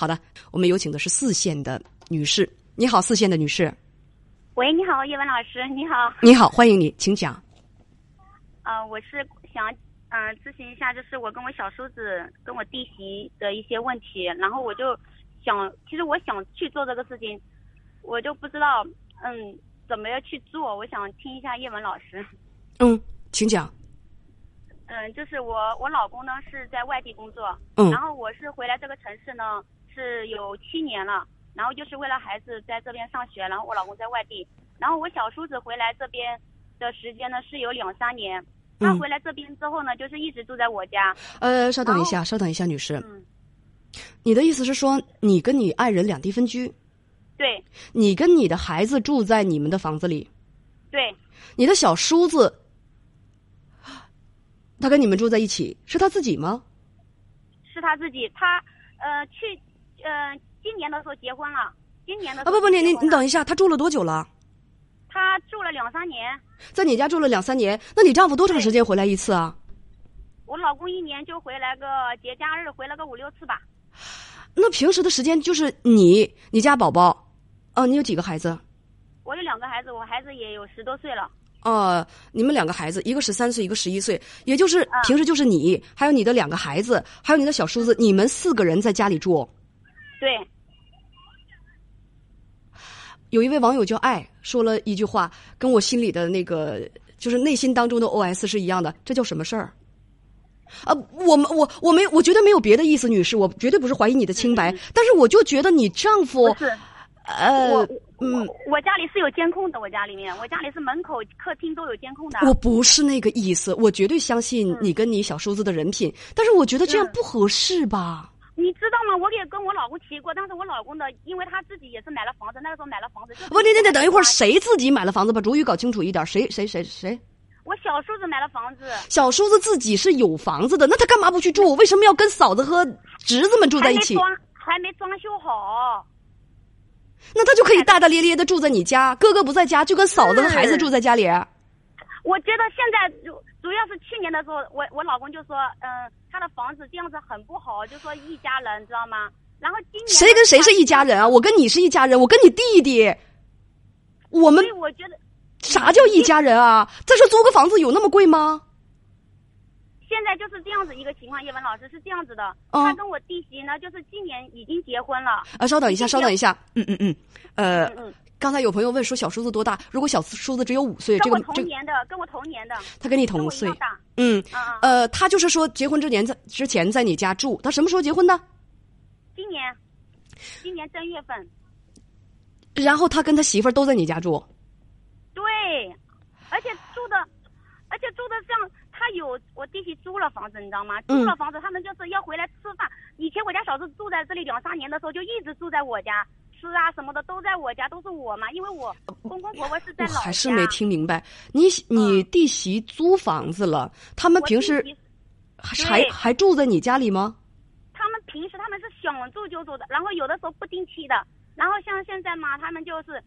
好的，我们有请的是四线的女士。你好，四线的女士。喂，你好，叶文老师，你好。你好，欢迎你，请讲。呃，我是想嗯咨询一下，就是我跟我小叔子跟我弟媳的一些问题，然后我就想，其实我想去做这个事情，我就不知道嗯怎么样去做，我想听一下叶文老师。嗯，请讲。嗯，就是我我老公呢是在外地工作，嗯然后我是回来这个城市呢是有七年了，然后就是为了孩子在这边上学，然后我老公在外地，然后我小叔子回来这边的时间呢是有两三年，他嗯。回来这边之后呢，就是一直住在我家，呃，稍等一下，稍等一下，女士，嗯，你的意思是说，你跟你爱人两地分居，对。你跟你的孩子住在你们的房子里，对。你的小叔子，他跟你们住在一起，是他自己吗？是他自己，他呃去呃今年的时候结婚了，今年的啊，不不，你你你等一下，他住了多久了？他住了两三年，在你家住了两三年，那你丈夫多长时间回来一次啊？我老公一年就回来个节假日回来个五六次吧。那平时的时间就是你，你家宝宝，啊，你有几个孩子？我有两个孩子，我孩子也有十多岁了。哦，你们两个孩子，一个十三岁，一个十一岁，也就是啊平时就是你，还有你的两个孩子，还有你的小叔子，你们四个人在家里住。对，有一位网友叫爱说了一句话，跟我心里的那个就是内心当中的 OS 是一样的，这叫什么事儿？啊，我们我我没我绝对没有别的意思，女士，我绝对不是怀疑你的清白，但是我就觉得你丈夫呃我，嗯，我我家里是有监控的，我家里面，我家里是门口、客厅都有监控的。我不是那个意思，我绝对相信你跟你小叔子的人品，但是我觉得这样嗯不合适吧？你知道吗？我也跟我老公提过，但是我老公的，因为他自己也是买了房子，那个时候买了房子。就是不，你你得等一会儿，谁自己买了房子？把主语搞清楚一点，谁谁谁谁？我小叔子买了房子，小叔子自己是有房子的，那他干嘛不去住？为什么要跟嫂子和侄子们住在一起？还没装，还没装修好。那他就可以大大咧咧的住在你家，哥哥不在家，就跟嫂子和孩子住在家里。我觉得现在主主要是去年的时候，我我老公就说，嗯，他的房子这样子很不好，就说一家人，知道吗？然后今年谁跟谁是一家人啊？我跟你是一家人，我跟你弟弟，我们所以我觉得啥叫一家人啊？再说租个房子有那么贵吗？现在就是这样子一个情况，叶文老师是这样子的，嗯他跟我弟媳呢，就是今年已经结婚了，啊，稍等一下，稍等一下，嗯嗯嗯，呃，嗯嗯，刚才有朋友问说小叔子多大？如果小叔子只有五岁，这跟我同年的，跟我同年的，他跟你同岁。嗯，呃，他就是说结婚之年在之前在你家住，他什么时候结婚的？今年，今年正月份，然后他跟他媳妇儿都在你家住，对，而且住的，而且住的像他有我弟媳租了房子，你知道吗？嗯租了房子，他们就是要回来吃饭。以前我家小子住在这里两三年的时候，就一直住在我家，吃啊什么的都在我家，都是我嘛，因为我公公婆婆是在老家。我还是没听明白。你你弟媳租房子了，他们平时还还住在你家里吗？他们平时他们是想住就住的，然后有的时候不定期的，然后像现在嘛，他们就是，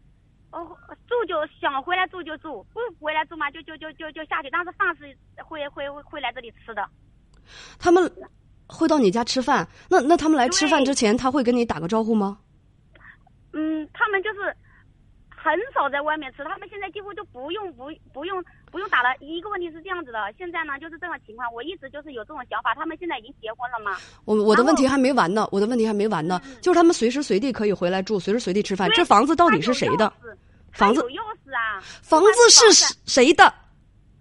哦，住就想回来住就住，不回来住嘛就就就就就下去，但是饭是会会会会来这里吃的。他们会到你家吃饭？那那他们来吃饭之前，他会跟你打个招呼吗？嗯，他们就是很少在外面吃，他们现在几乎就不用不不用不用打了。一个问题是这样子的，现在呢就是这种情况，我一直就是有这种想法，他们现在已经结婚了嘛。我我的问题还没完呢，我的问题还没完呢，嗯就是他们随时随地可以回来住，随时随地吃饭。这房子到底是谁的？房子有钥匙啊，房子是谁？的？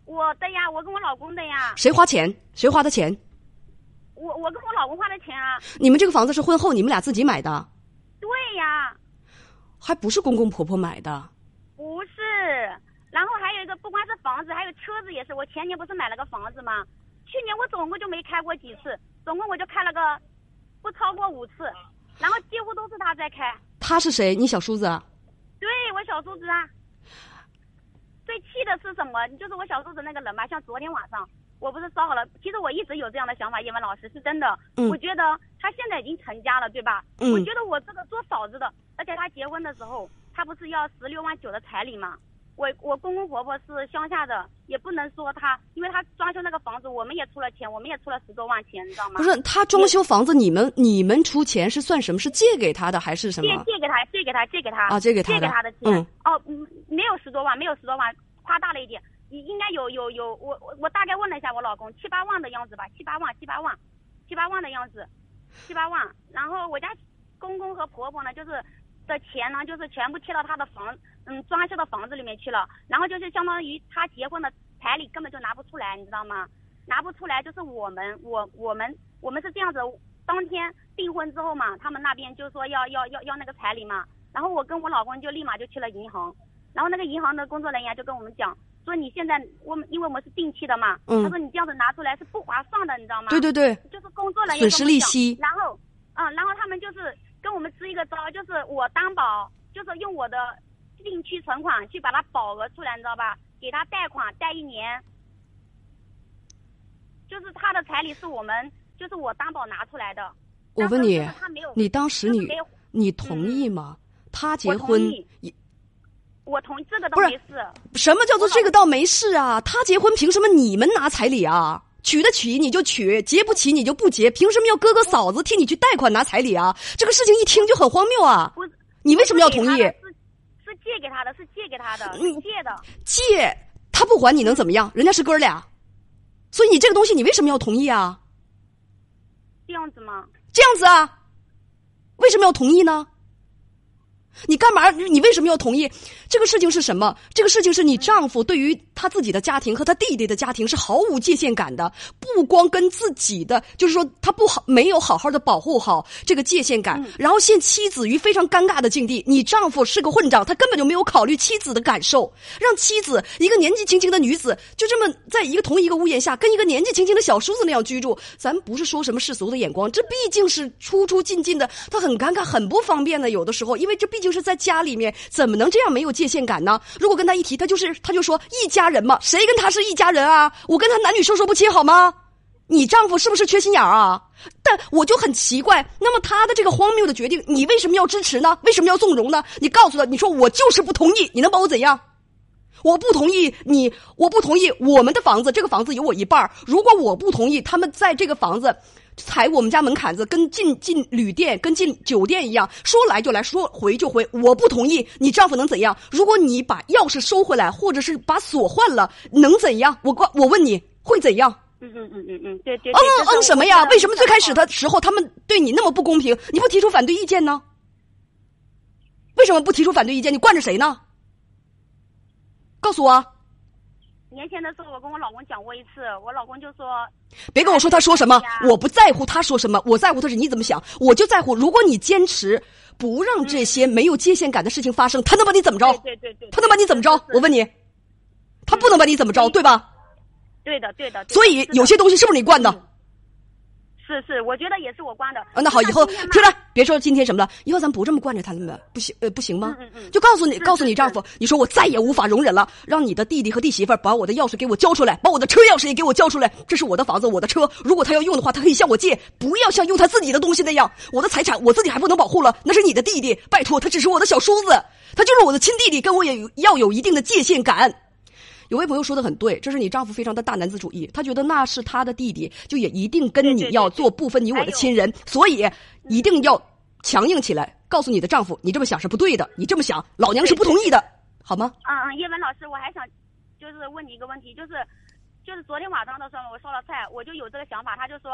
我的呀，我跟我老公的呀，谁花钱？谁花的钱？我我跟我老公花的钱啊，你们这个房子是婚后你们俩自己买的，还不是公公婆婆买的？不是。然后还有一个，不光是房子，还有车子也是。我前年不是买了个房子吗？去年我总共就没开过几次，总共我就开了个不超过五次，然后几乎都是他在开。他是谁？你小叔子啊？对我小叔子啊，最气的是什么？就是我小叔子那个人吧，像昨天晚上我不是说好了，其实我一直有这样的想法，叶文老师是真的。嗯我觉得他现在已经成家了，对吧？嗯我觉得我这个做嫂子的，而且他结婚的时候，他不是要十六万九的彩礼吗？我我公公婆婆是乡下的，也不能说他，因为他装修那个房子，我们也出了钱，我们也出了十多万钱，你知道吗？不是他装修房子，你们你们出钱是算什么？是借给他的还是什么？借给他，借给他，借给他啊借给他的借给他的钱。嗯哦，嗯，没有十多万，没有十多万，夸大了一点，应应该有有有，我我我大概问了一下我老公，七八万的样子吧，七八万，七八万，七八万的样子，七八万。然后我家公公和婆婆呢，就是的钱呢，就是全部贴到他的房，嗯，装修的房子里面去了。然后就是相当于他结婚的彩礼根本就拿不出来，你知道吗？拿不出来就是我们，我我们我们是这样子，当天订婚之后嘛，他们那边就说要要要要那个彩礼嘛，然后我跟我老公就立马就去了银行，然后那个银行的工作人员就跟我们讲。说你现在我们因为我们是定期的嘛，嗯他说你这样子拿出来是不划算的，你知道吗？对对对，就是工作人员损失利息然后，嗯，然后他们就是跟我们支一个招，就是我担保，就是用我的定期存款去把它保额出来，你知道吧？给他贷款贷一年，就是他的彩礼是我们，就是我担保拿出来的。我问你你当时你你同意吗？他结婚也我同意这个都不是没事。什么叫做这个倒没事啊？他结婚凭什么你们拿彩礼啊？娶得起你就娶，结不起你就不结，凭什么要哥哥嫂子替你去贷款拿彩礼啊？这个事情一听就很荒谬啊！你为什么要同意？是借给他的，是借给他的，是嗯借的。借他不还你能怎么样？人家是哥俩，所以你这个东西你为什么要同意啊？这样子吗？这样子啊？为什么要同意呢？你干嘛？你为什么要同意？这个事情是什么？这个事情是你丈夫对于他自己的家庭和他弟弟的家庭是毫无界限感的，不光跟自己的，就是说他不好，没有好好的保护好这个界限感，然后陷妻子于非常尴尬的境地。你丈夫是个混账，他根本就没有考虑妻子的感受，让妻子一个年纪轻轻的女子就这么在一个同一个屋檐下，跟一个年纪轻轻的小叔子那样居住。咱不是说什么世俗的眼光，这毕竟是出出进进的，他很尴尬，很不方便的。有的时候，因为这毕竟是在家里面，怎么能这样没有界限感呢？如果跟他一提，他就是他就说一家人嘛，谁跟他是一家人啊？我跟他男女授受不亲好吗？你丈夫是不是缺心眼儿啊？但我就很奇怪，那么他的这个荒谬的决定，你为什么要支持呢？为什么要纵容呢？你告诉他，你说我就是不同意，你能把我怎样？我不同意你，我不同意我们的房子，这个房子有我一半儿如果我不同意，他们在这个房子踩我们家门槛子，跟进进旅店、跟进酒店一样，说来就来，说回就回。我不同意，你丈夫能怎样？如果你把钥匙收回来，或者是把锁换了，能怎样？我关，我问你会怎样？嗯嗯嗯嗯嗯，对对。嗯嗯什么呀？为什么最开始？的时候他们对你那么不公平？你不提出反对意见呢？为什么不提出反对意见？你惯着谁呢？告诉我。年前的时候，我跟我老公讲过一次，我老公就说，别跟我说他说什么哎，我不在乎他说什么，我在乎的是你怎么想。我就在乎，如果你坚持不让这些没有界限感的事情发生，他能把你怎么着？对对对对，他能把你怎么着？我问你，他不能把你怎么着，对吧？对的对的。对的所以有些东西是不是你惯的？嗯是是，我觉得也是我关的。啊，那好，以后听着，别说今天什么了，以后咱不这么惯着他们，不行，呃，不行吗？嗯嗯嗯就告诉你，告诉你是丈夫，你说我再也无法容忍了，让你的弟弟和弟媳妇把我的钥匙给我交出来，把我的车钥匙也给我交出来，这是我的房子，我的车，如果他要用的话，他可以向我借，不要像用他自己的东西那样，我的财产我自己还不能保护了，那是你的弟弟，拜托，他只是我的小叔子，他就是我的亲弟弟，跟我也要有一定的界限感。有位朋友说的很对，这是你丈夫非常的大男子主义，他觉得那是他的弟弟，就也一定跟你要做不分你我的亲人，所以一定要强硬起来，告诉你的丈夫，你这么想是不对的，你这么想，老娘是不同意的，好吗？嗯嗯，叶文老师，我还想就是问你一个问题，就是就是昨天晚上的时候我烧了菜，我就有这个想法，他就说，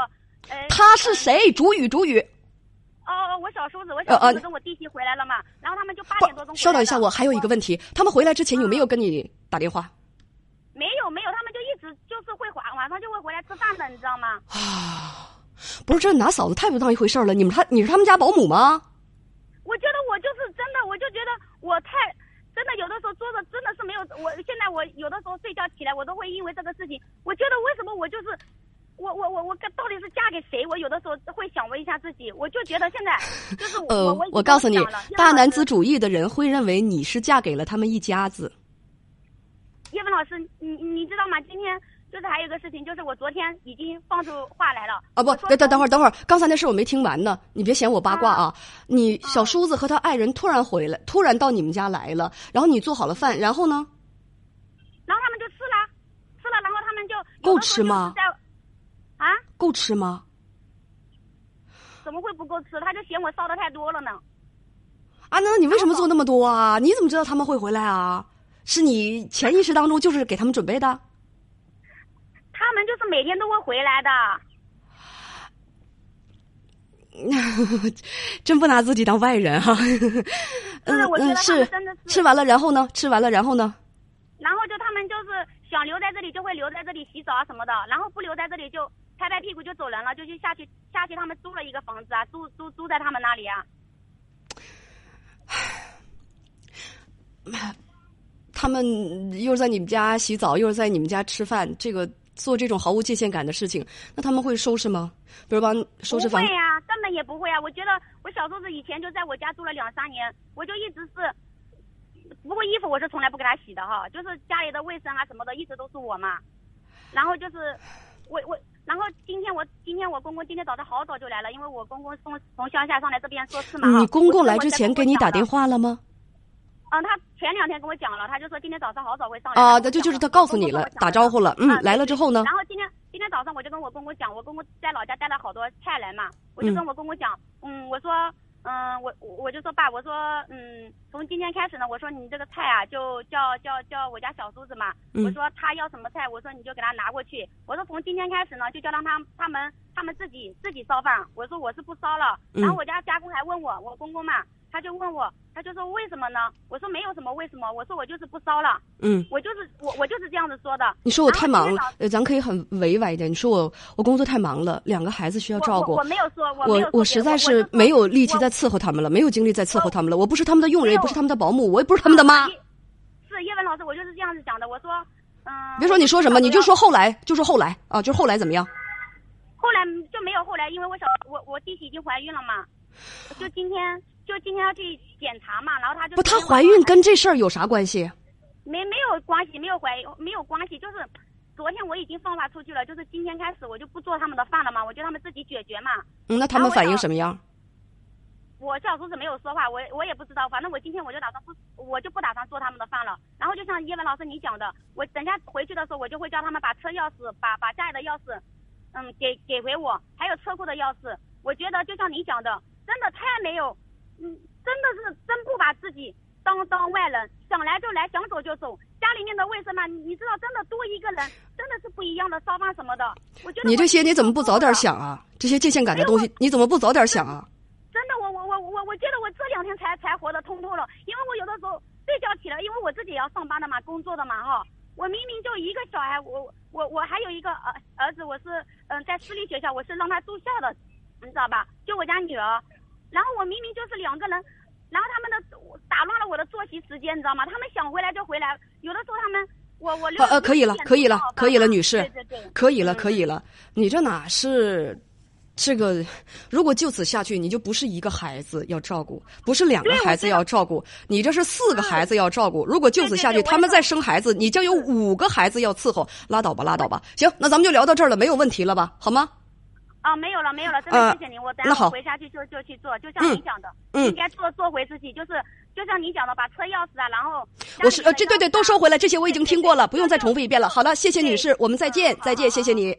呃，他是嗯谁？主语，主语。哦哦，我小叔子，我小叔子跟我弟媳回来了嘛，然后他们就八点多钟不，稍等一下，我还有一个问题，他们回来之前有没有跟你打电话？没有没有，他们就一直就是会晚晚上就会回来吃饭的，你知道吗？啊，不是，这拿嫂子太不当一回事儿了。你们他你是他们家保姆吗？我觉得我就是真的，我就觉得我太真的，有的时候做的真的是没有。我现在我有的时候睡觉起来，我都会因为这个事情，我觉得为什么我就是我我我我到底是嫁给谁？我有的时候会想问一下自己，我就觉得现在 就是我、我告诉你，大男子主义的人会认为你是嫁给了他们一家子。张老师你你知道吗？今天就是还有个事情就是我昨天已经放出话来了啊不等等等会儿等会儿刚才那事我没听完呢你别嫌我八卦啊你小叔子和他爱人突然回来突然到你们家来了然后你做好了饭然后呢？然后他们就吃了吃了然后他们就够吃吗啊？够吃吗？怎么会不够吃？他就嫌我烧的太多了呢。啊那你为什么做那么多啊？你怎么知道他们会回来啊？是你潜意识当中就是给他们准备的？他们就是每天都会回来的。真不拿自己当外人哈。嗯嗯，是吃完了，然后呢？吃完了，然后呢？然后就他们就是想留在这里，就会留在这里洗澡啊什么的；然后不留在这里，就拍拍屁股就走人了，就去下去下去他们租了一个房子啊，租租租在他们那里啊。他们又是在你们家洗澡，又是在你们家吃饭，这个做这种毫无界限感的事情，那他们会收拾吗？比如帮收拾房？不会呀，根本也不会啊！我觉得我小叔子以前就在我家住了两三年，我就一直是，不过衣服我是从来不给他洗的哈，就是家里的卫生啊什么的，一直都是我嘛。然后就是我我，然后今天我今天我公公今天早上好早就来了，因为我公公从从乡下上来这边说事嘛。你公公来之前给你打电话了吗？嗯，他前两天跟我讲了，他就说今天早上好早会上来。啊，那就就是他告诉你了，打招呼了。嗯，来了之后呢？然后今天今天早上我就跟我公公讲，我公公在老家带了好多菜来嘛，我就跟我公公讲，嗯，我说，嗯，我我就说爸，我说，嗯，从今天开始呢，我说你这个菜啊，就叫叫叫我家小叔子嘛，我说他要什么菜，我说你就给他拿过去，我说从今天开始呢，就叫让他他们他们自己自己烧饭，我说我是不烧了。然后我家家公还问我，我公公嘛。他就问我，他就说为什么呢？我说没有什么为什么，我说我就是不烧了。嗯，我就是我我就是这样子说的。你说我太忙了，呃，咱可以很委婉一点。你说我我工作太忙了，两个孩子需要照顾。我没有说，我我实在是没有力气再伺候他们了，没有精力再伺候他们了。我不是他们的佣人，也不是他们的保姆，我也不是他们的妈。是叶文老师，我就是这样子讲的。我说，嗯。别说你说什么，你就说后来，就说后来啊，就是后来怎么样？后来就没有后来，因为我小我我弟媳已经怀孕了嘛，就今天。就今天要去检查嘛，然后他就不，她怀孕跟这事儿有啥关系？没没有关系，没有怀没有关系，就是昨天我已经放话出去了，就是今天开始我就不做他们的饭了嘛，我就他们自己解决嘛。嗯，那他们反应什么样？我小叔子没有说话，我我也不知道，反正我今天我就打算不，我就不打算做他们的饭了。然后就像叶文老师你讲的，我等下回去的时候，我就会叫他们把车钥匙，把把家里的钥匙，嗯，给给回我，还有车库的钥匙。我觉得就像你讲的，真的太没有。嗯，真的是真不把自己当当外人，想来就来，想走就走。家里面的卫生嘛，你知道，真的多一个人，真的是不一样的烧饭什么的。我觉得你这些你怎么不早点想啊？这些界限感的东西你怎么不早点想啊？真的，我我我我我觉得我这两天才才活得通透了，因为我有的时候睡觉起来，因为我自己也要上班的嘛，工作的嘛哈。我明明就一个小孩，我我我还有一个儿儿子，我是嗯在私立学校，我是让他住校的，你知道吧？就我家女儿。然后我明明就是两个人，然后他们的打乱了我的作息时间，你知道吗？他们想回来就回来，有的时候他们我我呃呃可以了，可以了，可以了，女士，对对对，可以了，可以了。你这哪是这个？如果就此下去，你就不是一个孩子要照顾，不是两个孩子要照顾，你这是四个孩子要照顾。如果就此下去，他们再生孩子，你将有五个孩子要伺候，拉倒吧，拉倒吧。行，那咱们就聊到这儿了，没有问题了吧？好吗？啊，没有了，没有了，真的谢谢您。我等下回家去就就去做，就像您讲的，应该做做回自己，就是就像您讲的，把车钥匙啊，然后我是呃，这对对都收回来，这些我已经听过了，不用再重复一遍了。好了，谢谢女士，我们再见，再见，谢谢你。